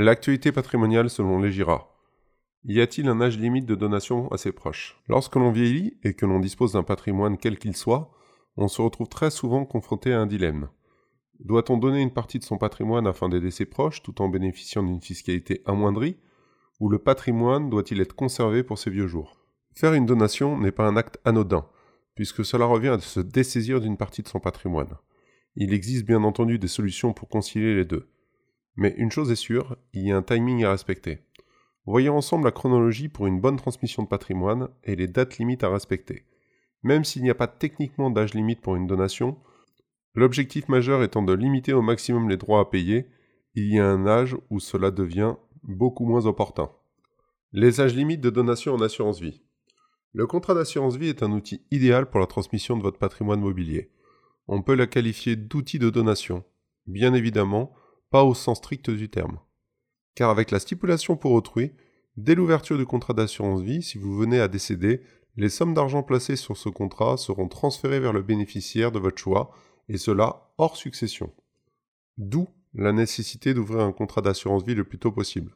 L'actualité patrimoniale selon les GIRA. Y a-t-il un âge limite de donation à ses proches? Lorsque l'on vieillit et que l'on dispose d'un patrimoine quel qu'il soit, on se retrouve très souvent confronté à un dilemme. Doit-on donner une partie de son patrimoine afin d'aider ses proches tout en bénéficiant d'une fiscalité amoindrie? Ou le patrimoine doit-il être conservé pour ses vieux jours? Faire une donation n'est pas un acte anodin, puisque cela revient à se dessaisir d'une partie de son patrimoine. Il existe bien entendu des solutions pour concilier les deux. Mais une chose est sûre, il y a un timing à respecter. Voyons ensemble la chronologie pour une bonne transmission de patrimoine et les dates limites à respecter. Même s'il n'y a pas techniquement d'âge limite pour une donation, l'objectif majeur étant de limiter au maximum les droits à payer, il y a un âge où cela devient beaucoup moins opportun. Les âges limites de donation en assurance vie. Le contrat d'assurance vie est un outil idéal pour la transmission de votre patrimoine mobilier. On peut la qualifier d'outil de donation. Bien évidemment, pas au sens strict du terme. Car avec la stipulation pour autrui, dès l'ouverture du contrat d'assurance vie, si vous venez à décéder, les sommes d'argent placées sur ce contrat seront transférées vers le bénéficiaire de votre choix, et cela hors succession. D'où la nécessité d'ouvrir un contrat d'assurance vie le plus tôt possible.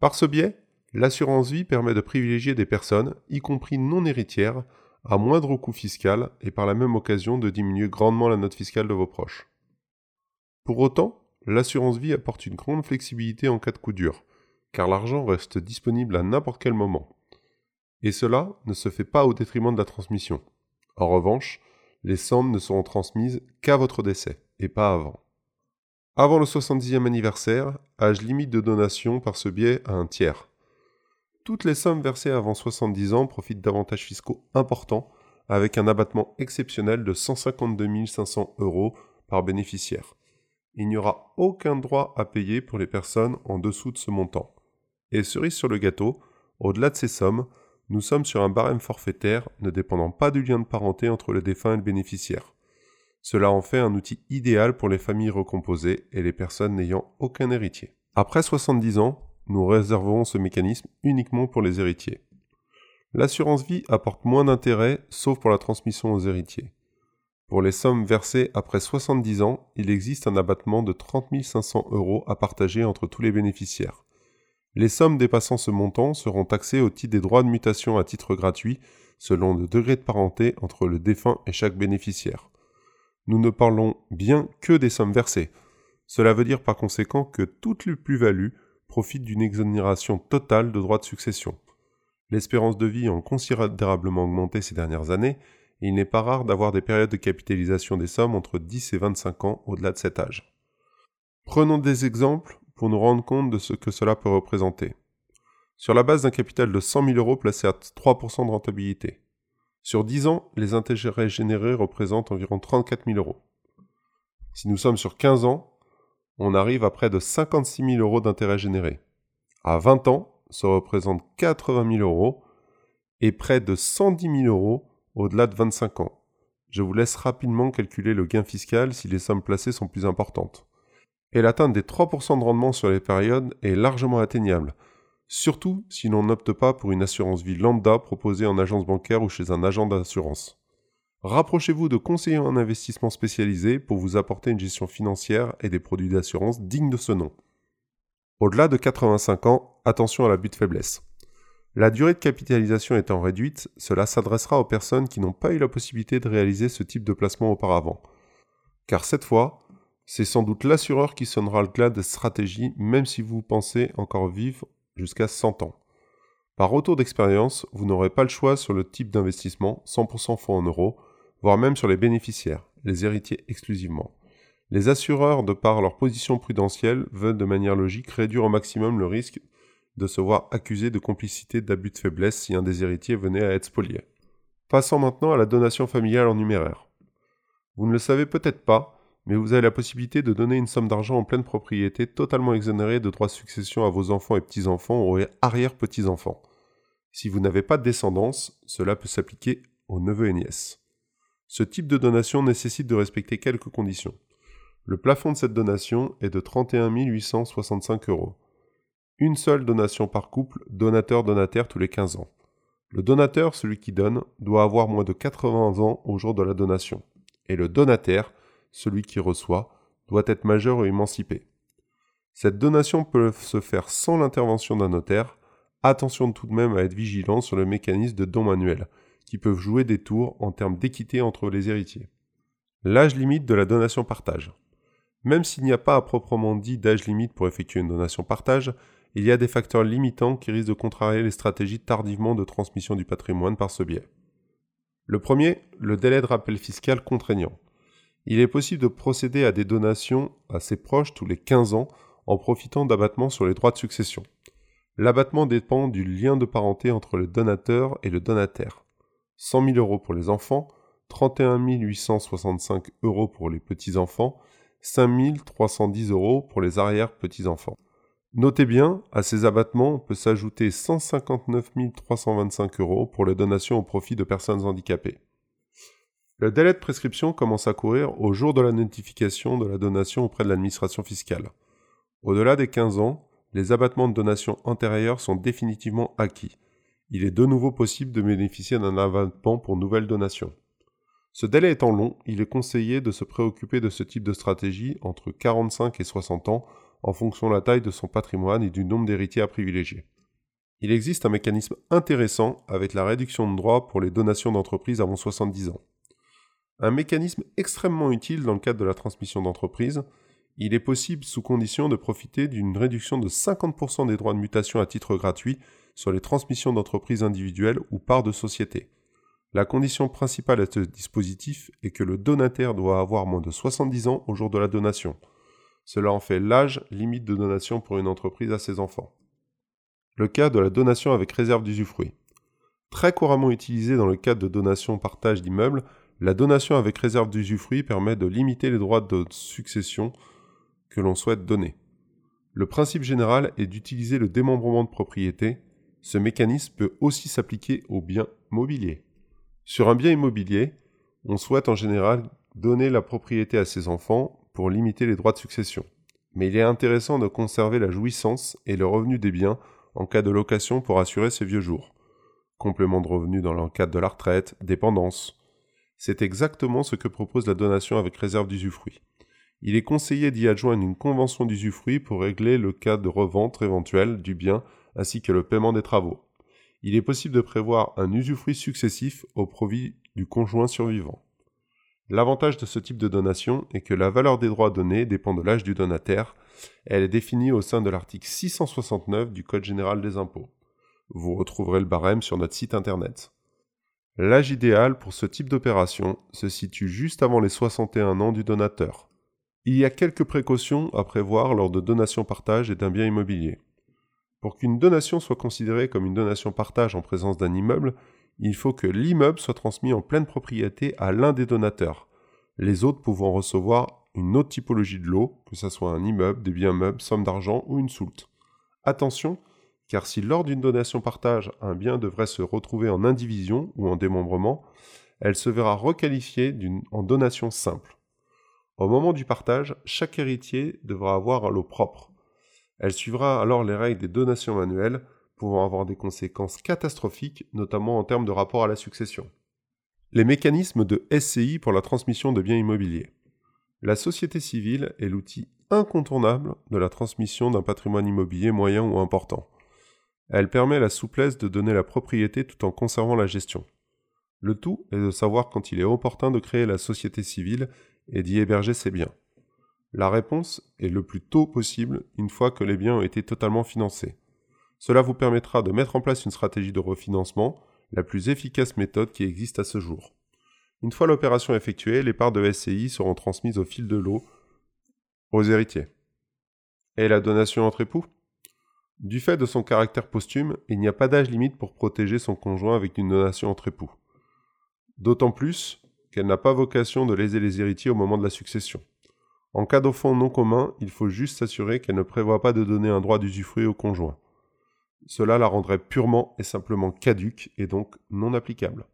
Par ce biais, l'assurance vie permet de privilégier des personnes, y compris non héritières, à moindre coût fiscal et par la même occasion de diminuer grandement la note fiscale de vos proches. Pour autant, l'assurance vie apporte une grande flexibilité en cas de coup dur, car l'argent reste disponible à n'importe quel moment. Et cela ne se fait pas au détriment de la transmission. En revanche, les sommes ne seront transmises qu'à votre décès, et pas avant. Avant le 70e anniversaire, âge limite de donation par ce biais à un tiers. Toutes les sommes versées avant 70 ans profitent d'avantages fiscaux importants, avec un abattement exceptionnel de 152 500 euros par bénéficiaire il n'y aura aucun droit à payer pour les personnes en dessous de ce montant. Et cerise sur le gâteau, au-delà de ces sommes, nous sommes sur un barème forfaitaire ne dépendant pas du lien de parenté entre le défunt et le bénéficiaire. Cela en fait un outil idéal pour les familles recomposées et les personnes n'ayant aucun héritier. Après 70 ans, nous réserverons ce mécanisme uniquement pour les héritiers. L'assurance vie apporte moins d'intérêt sauf pour la transmission aux héritiers. Pour les sommes versées après 70 ans, il existe un abattement de 30 500 euros à partager entre tous les bénéficiaires. Les sommes dépassant ce montant seront taxées au titre des droits de mutation à titre gratuit, selon le degré de parenté entre le défunt et chaque bénéficiaire. Nous ne parlons bien que des sommes versées. Cela veut dire par conséquent que toutes les plus-values profitent d'une exonération totale de droits de succession. L'espérance de vie a considérablement augmenté ces dernières années, il n'est pas rare d'avoir des périodes de capitalisation des sommes entre 10 et 25 ans au-delà de cet âge. Prenons des exemples pour nous rendre compte de ce que cela peut représenter. Sur la base d'un capital de 100 000 euros placé à 3% de rentabilité. Sur 10 ans, les intérêts générés représentent environ 34 000 euros. Si nous sommes sur 15 ans, on arrive à près de 56 000 euros d'intérêts générés. À 20 ans, ça représente 80 000 euros et près de 110 000 euros au-delà de 25 ans. Je vous laisse rapidement calculer le gain fiscal si les sommes placées sont plus importantes. Et l'atteinte des 3% de rendement sur les périodes est largement atteignable, surtout si l'on n'opte pas pour une assurance vie lambda proposée en agence bancaire ou chez un agent d'assurance. Rapprochez-vous de conseillers en investissement spécialisés pour vous apporter une gestion financière et des produits d'assurance dignes de ce nom. Au-delà de 85 ans, attention à l'abus de faiblesse. La durée de capitalisation étant réduite, cela s'adressera aux personnes qui n'ont pas eu la possibilité de réaliser ce type de placement auparavant. Car cette fois, c'est sans doute l'assureur qui sonnera le glas de stratégie même si vous pensez encore vivre jusqu'à 100 ans. Par retour d'expérience, vous n'aurez pas le choix sur le type d'investissement, 100% fonds en euros, voire même sur les bénéficiaires, les héritiers exclusivement. Les assureurs, de par leur position prudentielle, veulent de manière logique réduire au maximum le risque de se voir accusé de complicité d'abus de faiblesse si un des héritiers venait à être spolié. Passons maintenant à la donation familiale en numéraire. Vous ne le savez peut-être pas, mais vous avez la possibilité de donner une somme d'argent en pleine propriété totalement exonérée de droits de succession à vos enfants et petits-enfants ou arrière-petits-enfants. Si vous n'avez pas de descendance, cela peut s'appliquer aux neveux et nièces. Ce type de donation nécessite de respecter quelques conditions. Le plafond de cette donation est de 31 865 euros. Une seule donation par couple, donateur-donataire tous les 15 ans. Le donateur, celui qui donne, doit avoir moins de 80 ans au jour de la donation. Et le donataire, celui qui reçoit, doit être majeur ou émancipé. Cette donation peut se faire sans l'intervention d'un notaire. Attention tout de même à être vigilant sur le mécanisme de don manuel, qui peuvent jouer des tours en termes d'équité entre les héritiers. L'âge limite de la donation partage. Même s'il n'y a pas à proprement dit d'âge limite pour effectuer une donation partage, il y a des facteurs limitants qui risquent de contrarier les stratégies tardivement de transmission du patrimoine par ce biais. Le premier, le délai de rappel fiscal contraignant. Il est possible de procéder à des donations à ses proches tous les 15 ans en profitant d'abattements sur les droits de succession. L'abattement dépend du lien de parenté entre le donateur et le donataire. 100 000 euros pour les enfants, 31 865 euros pour les petits-enfants, 5 310 euros pour les arrière-petits-enfants. Notez bien, à ces abattements peut s'ajouter 159 325 euros pour les donations au profit de personnes handicapées. Le délai de prescription commence à courir au jour de la notification de la donation auprès de l'administration fiscale. Au-delà des 15 ans, les abattements de donation antérieurs sont définitivement acquis. Il est de nouveau possible de bénéficier d'un abattement pour nouvelle donation. Ce délai étant long, il est conseillé de se préoccuper de ce type de stratégie entre 45 et 60 ans en fonction de la taille de son patrimoine et du nombre d'héritiers à privilégier. Il existe un mécanisme intéressant avec la réduction de droits pour les donations d'entreprises avant 70 ans. Un mécanisme extrêmement utile dans le cadre de la transmission d'entreprise, il est possible sous condition de profiter d'une réduction de 50% des droits de mutation à titre gratuit sur les transmissions d'entreprises individuelles ou parts de société. La condition principale à ce dispositif est que le donataire doit avoir moins de 70 ans au jour de la donation. Cela en fait l'âge limite de donation pour une entreprise à ses enfants. Le cas de la donation avec réserve d'usufruit. Très couramment utilisé dans le cadre de donation partage d'immeubles, la donation avec réserve d'usufruit permet de limiter les droits de succession que l'on souhaite donner. Le principe général est d'utiliser le démembrement de propriété. Ce mécanisme peut aussi s'appliquer aux biens mobiliers. Sur un bien immobilier, on souhaite en général donner la propriété à ses enfants pour limiter les droits de succession. Mais il est intéressant de conserver la jouissance et le revenu des biens en cas de location pour assurer ses vieux jours. Complément de revenu dans le cadre de la retraite, dépendance. C'est exactement ce que propose la donation avec réserve d'usufruit. Il est conseillé d'y adjoindre une convention d'usufruit pour régler le cas de revente éventuelle du bien ainsi que le paiement des travaux. Il est possible de prévoir un usufruit successif au profit du conjoint survivant. L'avantage de ce type de donation est que la valeur des droits donnés dépend de l'âge du donataire. Elle est définie au sein de l'article 669 du Code général des impôts. Vous retrouverez le barème sur notre site internet. L'âge idéal pour ce type d'opération se situe juste avant les 61 ans du donateur. Il y a quelques précautions à prévoir lors de donation partage et d'un bien immobilier. Pour qu'une donation soit considérée comme une donation partage en présence d'un immeuble, il faut que l'immeuble soit transmis en pleine propriété à l'un des donateurs, les autres pouvant recevoir une autre typologie de lot, que ce soit un immeuble, des biens meubles, somme d'argent ou une soulte. Attention, car si lors d'une donation partage, un bien devrait se retrouver en indivision ou en démembrement, elle se verra requalifiée en donation simple. Au moment du partage, chaque héritier devra avoir un lot propre. Elle suivra alors les règles des donations manuelles, pouvant avoir des conséquences catastrophiques, notamment en termes de rapport à la succession. Les mécanismes de SCI pour la transmission de biens immobiliers. La société civile est l'outil incontournable de la transmission d'un patrimoine immobilier moyen ou important. Elle permet la souplesse de donner la propriété tout en conservant la gestion. Le tout est de savoir quand il est opportun de créer la société civile et d'y héberger ses biens. La réponse est le plus tôt possible une fois que les biens ont été totalement financés. Cela vous permettra de mettre en place une stratégie de refinancement, la plus efficace méthode qui existe à ce jour. Une fois l'opération effectuée, les parts de SCI seront transmises au fil de l'eau aux héritiers. Et la donation entre époux? Du fait de son caractère posthume, il n'y a pas d'âge limite pour protéger son conjoint avec une donation entre époux. D'autant plus qu'elle n'a pas vocation de léser les héritiers au moment de la succession. En cas d'enfant non commun, il faut juste s'assurer qu'elle ne prévoit pas de donner un droit d'usufruit au conjoint. Cela la rendrait purement et simplement caduque et donc non applicable.